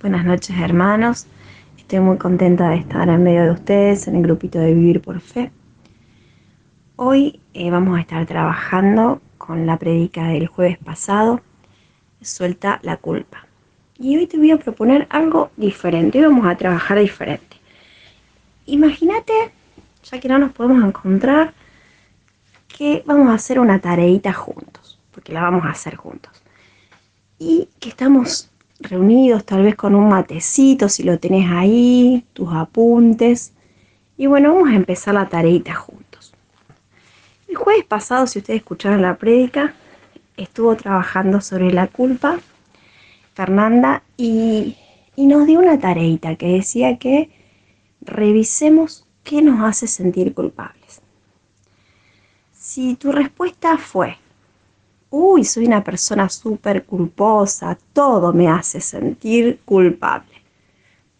Buenas noches hermanos. Estoy muy contenta de estar en medio de ustedes en el grupito de Vivir por Fe. Hoy eh, vamos a estar trabajando con la predica del jueves pasado, Suelta la culpa. Y hoy te voy a proponer algo diferente, hoy vamos a trabajar diferente. Imagínate, ya que no nos podemos encontrar, que vamos a hacer una tareita juntos, porque la vamos a hacer juntos. Y que estamos reunidos, tal vez con un matecito, si lo tenés ahí, tus apuntes. Y bueno, vamos a empezar la tareita juntos. El jueves pasado, si ustedes escucharon la prédica, estuvo trabajando sobre la culpa Fernanda y, y nos dio una tareita que decía que revisemos qué nos hace sentir culpables. Si tu respuesta fue uy, soy una persona súper culposa, todo me hace sentir culpable.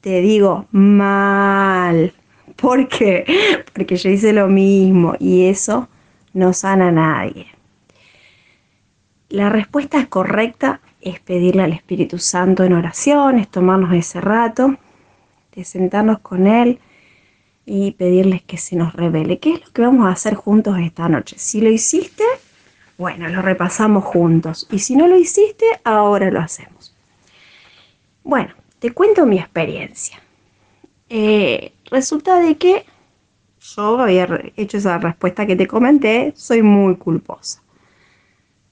Te digo, mal. ¿Por qué? Porque yo hice lo mismo y eso no sana a nadie. La respuesta correcta es pedirle al Espíritu Santo en oración, es tomarnos ese rato, de sentarnos con Él y pedirles que se nos revele. ¿Qué es lo que vamos a hacer juntos esta noche? Si lo hiciste, bueno, lo repasamos juntos. Y si no lo hiciste, ahora lo hacemos. Bueno, te cuento mi experiencia. Eh, resulta de que yo había hecho esa respuesta que te comenté, soy muy culposa.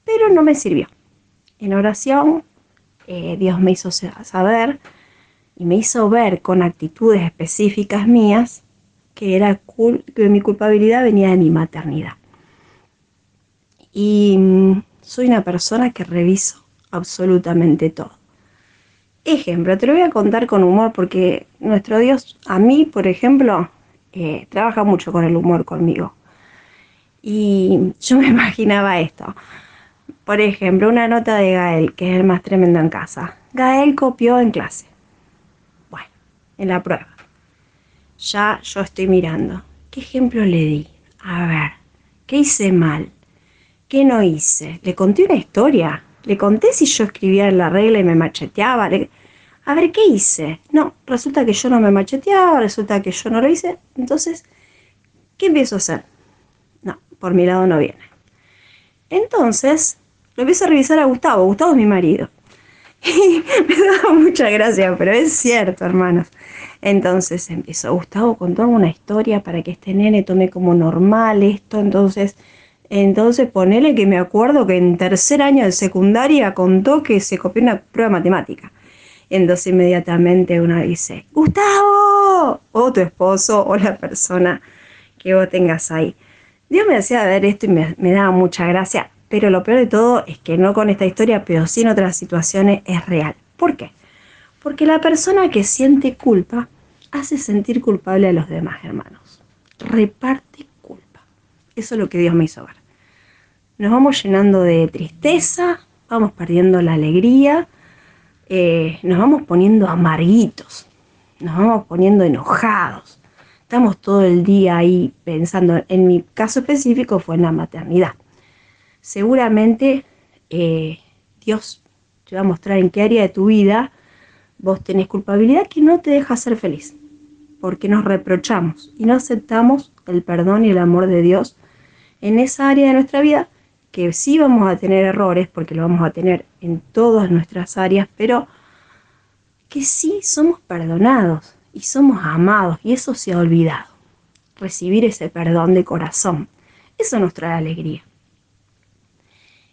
Pero no me sirvió. En oración, eh, Dios me hizo saber y me hizo ver con actitudes específicas mías que, era que mi culpabilidad venía de mi maternidad. Y mm, soy una persona que reviso absolutamente todo. Ejemplo, te lo voy a contar con humor porque nuestro Dios, a mí, por ejemplo, eh, trabaja mucho con el humor conmigo. Y yo me imaginaba esto. Por ejemplo, una nota de Gael, que es el más tremendo en casa. Gael copió en clase. Bueno, en la prueba. Ya yo estoy mirando. ¿Qué ejemplo le di? A ver, ¿qué hice mal? ¿Qué no hice? Le conté una historia. Le conté si yo escribía en la regla y me macheteaba. A ver, ¿qué hice? No, resulta que yo no me macheteaba, resulta que yo no lo hice. Entonces, ¿qué empiezo a hacer? No, por mi lado no viene. Entonces, lo empiezo a revisar a Gustavo. Gustavo es mi marido. Y me da mucha gracia, pero es cierto, hermanos. Entonces empiezo, Gustavo contó una historia para que este nene tome como normal esto. Entonces entonces ponele que me acuerdo que en tercer año de secundaria contó que se copió una prueba matemática. Entonces inmediatamente uno dice, Gustavo, o tu esposo, o la persona que vos tengas ahí. Dios me hacía ver esto y me, me daba mucha gracia, pero lo peor de todo es que no con esta historia, pero sí en otras situaciones es real. ¿Por qué? Porque la persona que siente culpa hace sentir culpable a los demás hermanos. Reparte culpa. Eso es lo que Dios me hizo ver nos vamos llenando de tristeza, vamos perdiendo la alegría, eh, nos vamos poniendo amarguitos, nos vamos poniendo enojados. Estamos todo el día ahí pensando, en mi caso específico fue en la maternidad. Seguramente eh, Dios te va a mostrar en qué área de tu vida vos tenés culpabilidad que no te deja ser feliz, porque nos reprochamos y no aceptamos el perdón y el amor de Dios en esa área de nuestra vida que sí vamos a tener errores, porque lo vamos a tener en todas nuestras áreas, pero que sí somos perdonados y somos amados, y eso se ha olvidado. Recibir ese perdón de corazón, eso nos trae alegría.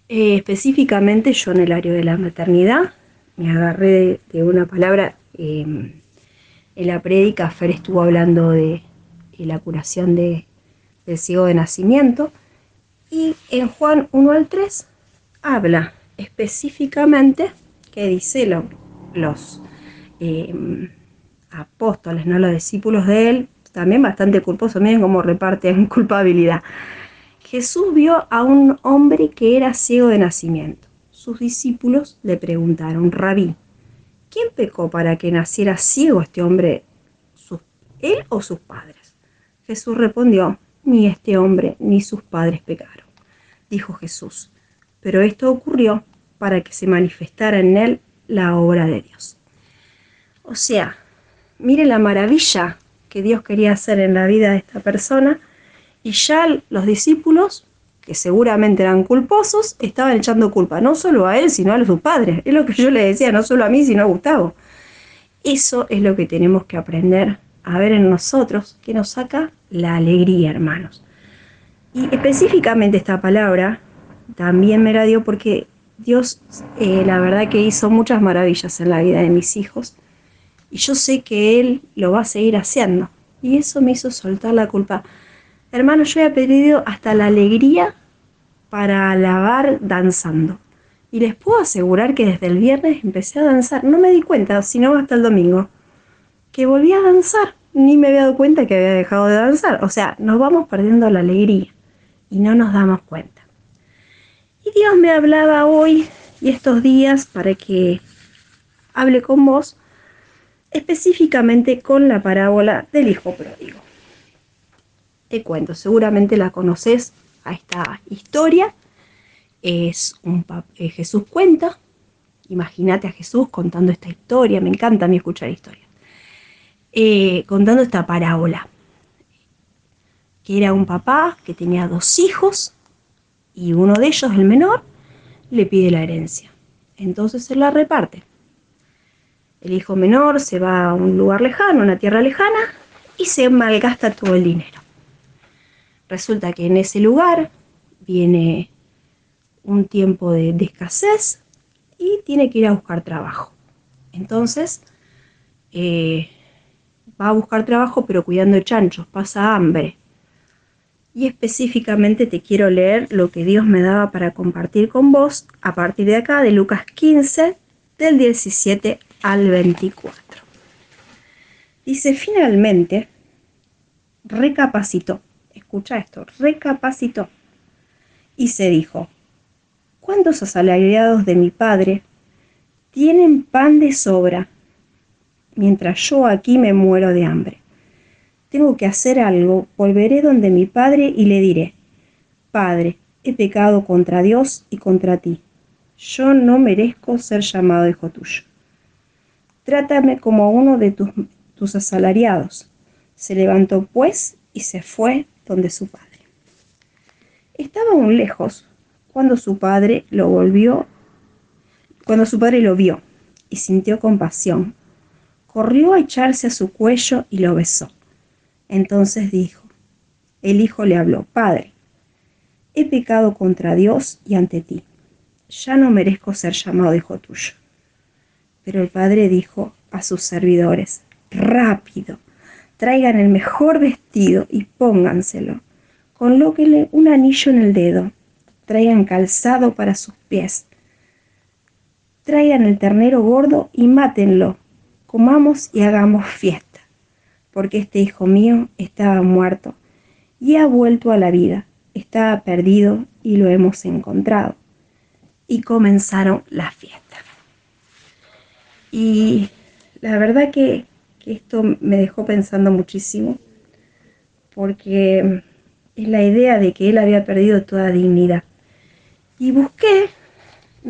Eh, específicamente yo en el área de la maternidad me agarré de, una palabra, em, en la prédica Fer estuvo hablando de, la curación de, del ciego de nacimiento, y en Juan 1 al 3 habla específicamente que dice los eh, apóstoles, no los discípulos de él, también bastante culposos, miren cómo reparten culpabilidad. Jesús vio a un hombre que era ciego de nacimiento. Sus discípulos le preguntaron, Rabí, ¿quién pecó para que naciera ciego este hombre, él o sus padres? Jesús respondió, ni este hombre ni sus padres pecaron, dijo Jesús. Pero esto ocurrió para que se manifestara en él la obra de Dios. O sea, mire la maravilla que Dios quería hacer en la vida de esta persona y ya los discípulos, que seguramente eran culposos, estaban echando culpa no solo a él, sino a sus padres. Es lo que yo le decía, no solo a mí, sino a Gustavo. Eso es lo que tenemos que aprender a ver en nosotros, que nos saca la alegría, hermanos. Y específicamente esta palabra también me la dio porque Dios, eh, la verdad que hizo muchas maravillas en la vida de mis hijos y yo sé que Él lo va a seguir haciendo. Y eso me hizo soltar la culpa. Hermano, yo he pedido hasta la alegría para alabar danzando. Y les puedo asegurar que desde el viernes empecé a danzar. No me di cuenta, sino hasta el domingo, que volví a danzar. Ni me había dado cuenta que había dejado de danzar. O sea, nos vamos perdiendo la alegría y no nos damos cuenta. Y Dios me hablaba hoy y estos días para que hable con vos específicamente con la parábola del hijo pródigo. Te cuento, seguramente la conoces a esta historia. Es un eh, Jesús cuenta. Imagínate a Jesús contando esta historia. Me encanta a mí escuchar historias. Eh, contando esta parábola. Que era un papá que tenía dos hijos y uno de ellos, el menor, le pide la herencia. Entonces se la reparte. El hijo menor se va a un lugar lejano, una tierra lejana, y se malgasta todo el dinero. Resulta que en ese lugar viene un tiempo de, escasez y tiene que ir a buscar trabajo. Entonces, eh, va a buscar trabajo pero cuidando chanchos, pasa hambre. Y específicamente te quiero leer lo que Dios me daba para compartir con vos a partir de acá, de Lucas 15, del 17 al 24. Dice, finalmente, recapacitó, escucha esto, recapacitó y se dijo, ¿cuántos asalariados de mi padre tienen pan de sobra mientras yo aquí me muero de hambre? Tengo que hacer algo, volveré donde mi padre y le diré, Padre, he pecado contra Dios y contra ti. Yo no merezco ser llamado hijo tuyo. Trátame como uno de tus, tus asalariados. Se levantó pues y se fue donde su padre. Estaba aún lejos cuando su padre lo volvió, cuando su padre lo vio y sintió compasión. Corrió a echarse a su cuello y lo besó. Entonces dijo, el hijo le habló, Padre, he pecado contra Dios y ante ti. Ya no merezco ser llamado hijo tuyo. Pero el padre dijo a sus servidores, rápido, traigan el mejor vestido y pónganselo. Colóquenle un anillo en el dedo, traigan calzado para sus pies, traigan el ternero gordo y mátenlo, comamos y hagamos fiesta, porque este hijo mío estaba muerto y ha vuelto a la vida, estaba perdido y lo hemos encontrado. Y comenzaron las fiestas. Y la verdad que, esto me dejó pensando muchísimo, porque es la idea de que él había perdido toda dignidad. Y busqué,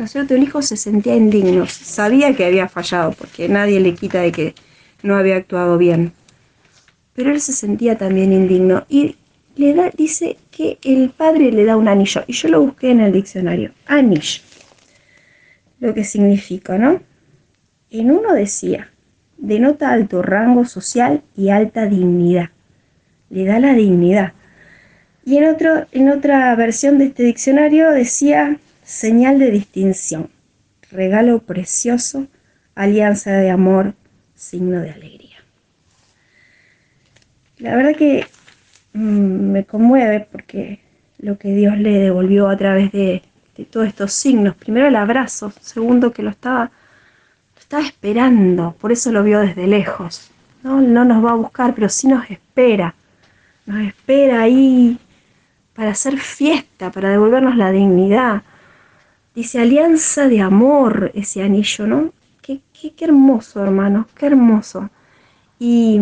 El hijo se sentía indigno, sabía que había fallado, porque nadie le quita de que no había actuado bien. Pero él se sentía también indigno y le da, dice que el padre le da un anillo. Y yo lo busqué en el diccionario. Anillo. Lo que significa, ¿no? En uno decía, denota alto rango social y alta dignidad. Le da la dignidad. Y en, otro, en otra versión de este diccionario decía señal de distinción, regalo precioso, alianza de amor, signo de alegría. La verdad que mm, me conmueve porque lo que Dios le devolvió a través de, todos estos signos, primero el abrazo, segundo que lo estaba estaba esperando, por eso lo vio desde lejos. No, no nos va a buscar, pero sí nos espera. Nos espera ahí para hacer fiesta, para devolvernos la dignidad. Dice alianza de amor ese anillo, ¿no? Qué, qué, qué hermoso, hermano, qué hermoso. Y,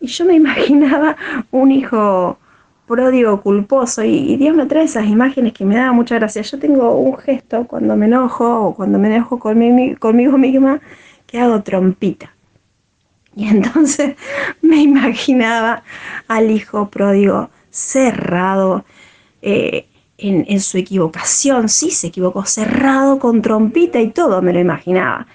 y, yo me imaginaba un hijo pródigo, culposo, y, Dios me trae esas imágenes que me da mucha gracia. Yo tengo un gesto cuando me enojo o cuando me enojo conmigo, conmigo misma que hago trompita. Y entonces me imaginaba al hijo pródigo cerrado eh, en, su equivocación, sí se equivocó, cerrado con trompita y todo, me lo imaginaba.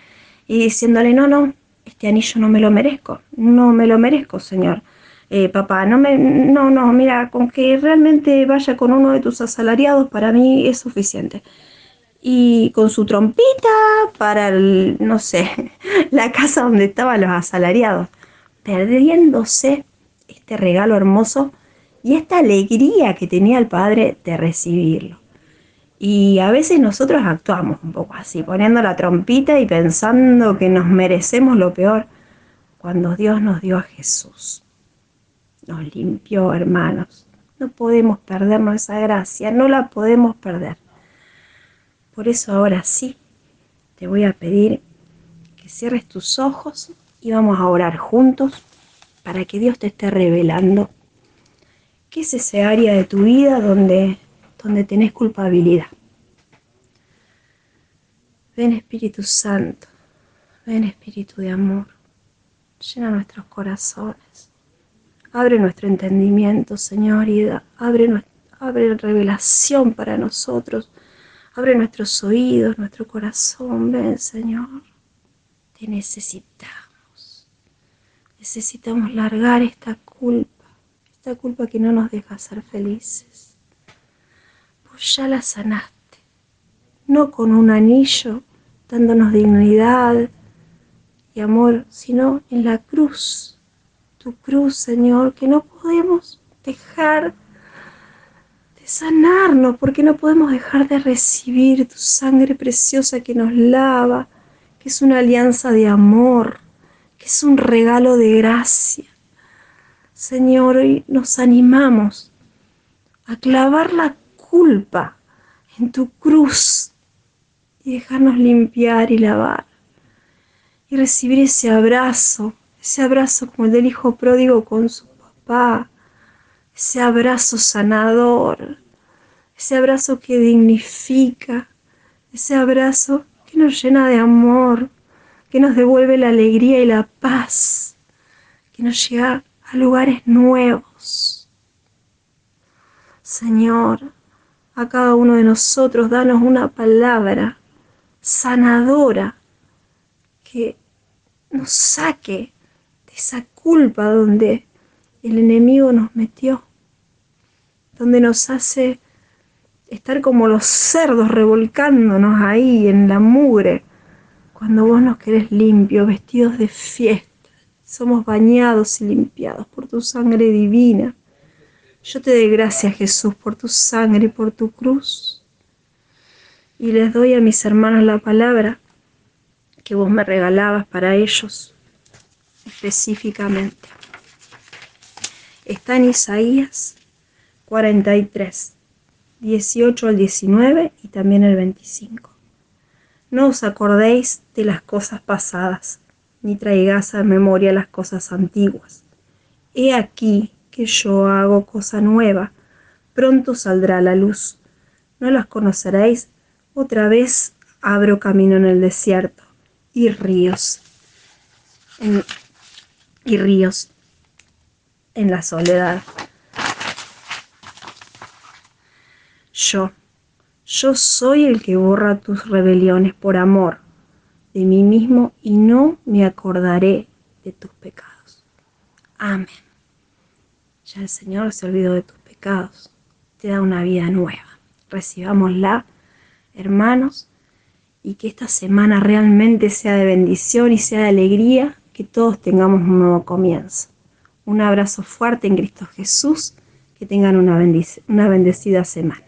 Y diciéndole, no, no, este anillo no me lo merezco, no me lo merezco, Señor. Eh, papá, no me, no, no, mira, con que realmente vaya con uno de tus asalariados para mí es suficiente. Y con su trompita para, el, no sé, la casa donde estaban los asalariados, perdiéndose este regalo hermoso y esta alegría que tenía el padre de recibirlo. Y a veces nosotros actuamos un poco así, poniendo la trompita y pensando que nos merecemos lo peor, cuando Dios nos dio a Jesús. Nos limpió, hermanos. No podemos perdernos esa gracia, no la podemos perder. Por eso ahora sí, te voy a pedir que cierres tus ojos y vamos a orar juntos para que Dios te esté revelando qué es ese área de tu vida donde donde tenés culpabilidad. Ven Espíritu Santo, ven Espíritu de amor, llena nuestros corazones, abre nuestro entendimiento, Señor, y abre, abre revelación para nosotros, abre nuestros oídos, nuestro corazón, ven Señor, te necesitamos, necesitamos largar esta culpa, culpa que no nos deja ser felices. Ya la sanaste, no con un anillo dándonos dignidad y amor, sino en la cruz, tu cruz, Señor, que no podemos dejar de sanarnos, porque no podemos dejar de recibir tu sangre preciosa que nos lava, que es una alianza de amor, que es un regalo de gracia. Señor, hoy nos animamos a clavar la culpa en tu cruz y dejarnos limpiar y lavar y recibir ese abrazo, ese abrazo como el del hijo pródigo con su papá, ese abrazo sanador, ese abrazo que dignifica, ese abrazo que nos llena de amor, que nos devuelve la alegría y la paz, que nos lleva a lugares nuevos. Señor, a cada uno de nosotros, danos una palabra sanadora que nos saque de esa culpa donde el enemigo nos metió, donde nos hace estar como los cerdos revolcándonos ahí en la mugre, cuando vos nos querés limpios, vestidos de fiesta, somos bañados y limpiados por tu sangre divina. Yo te doy gracias, Jesús, por tu sangre y por tu cruz. Y les doy a mis hermanos la palabra que vos me regalabas para ellos específicamente. Está en Isaías 43, 18 al 19 y también el 25. No os acordéis de las cosas pasadas, ni traigáis a memoria las cosas antiguas. He aquí que yo hago cosa nueva, pronto saldrá la luz. No las conoceréis, otra vez abro camino en el desierto y ríos, y ríos en la soledad. Yo, yo soy el que borra tus rebeliones por amor de mí mismo y no me acordaré de tus pecados. Amén. Ya el Señor se olvidó de tus pecados, te da una vida nueva. Recibámosla, hermanos, y que esta semana realmente sea de bendición y sea de alegría, que todos tengamos un nuevo comienzo. Un abrazo fuerte en Cristo Jesús, que tengan una, una bendecida semana.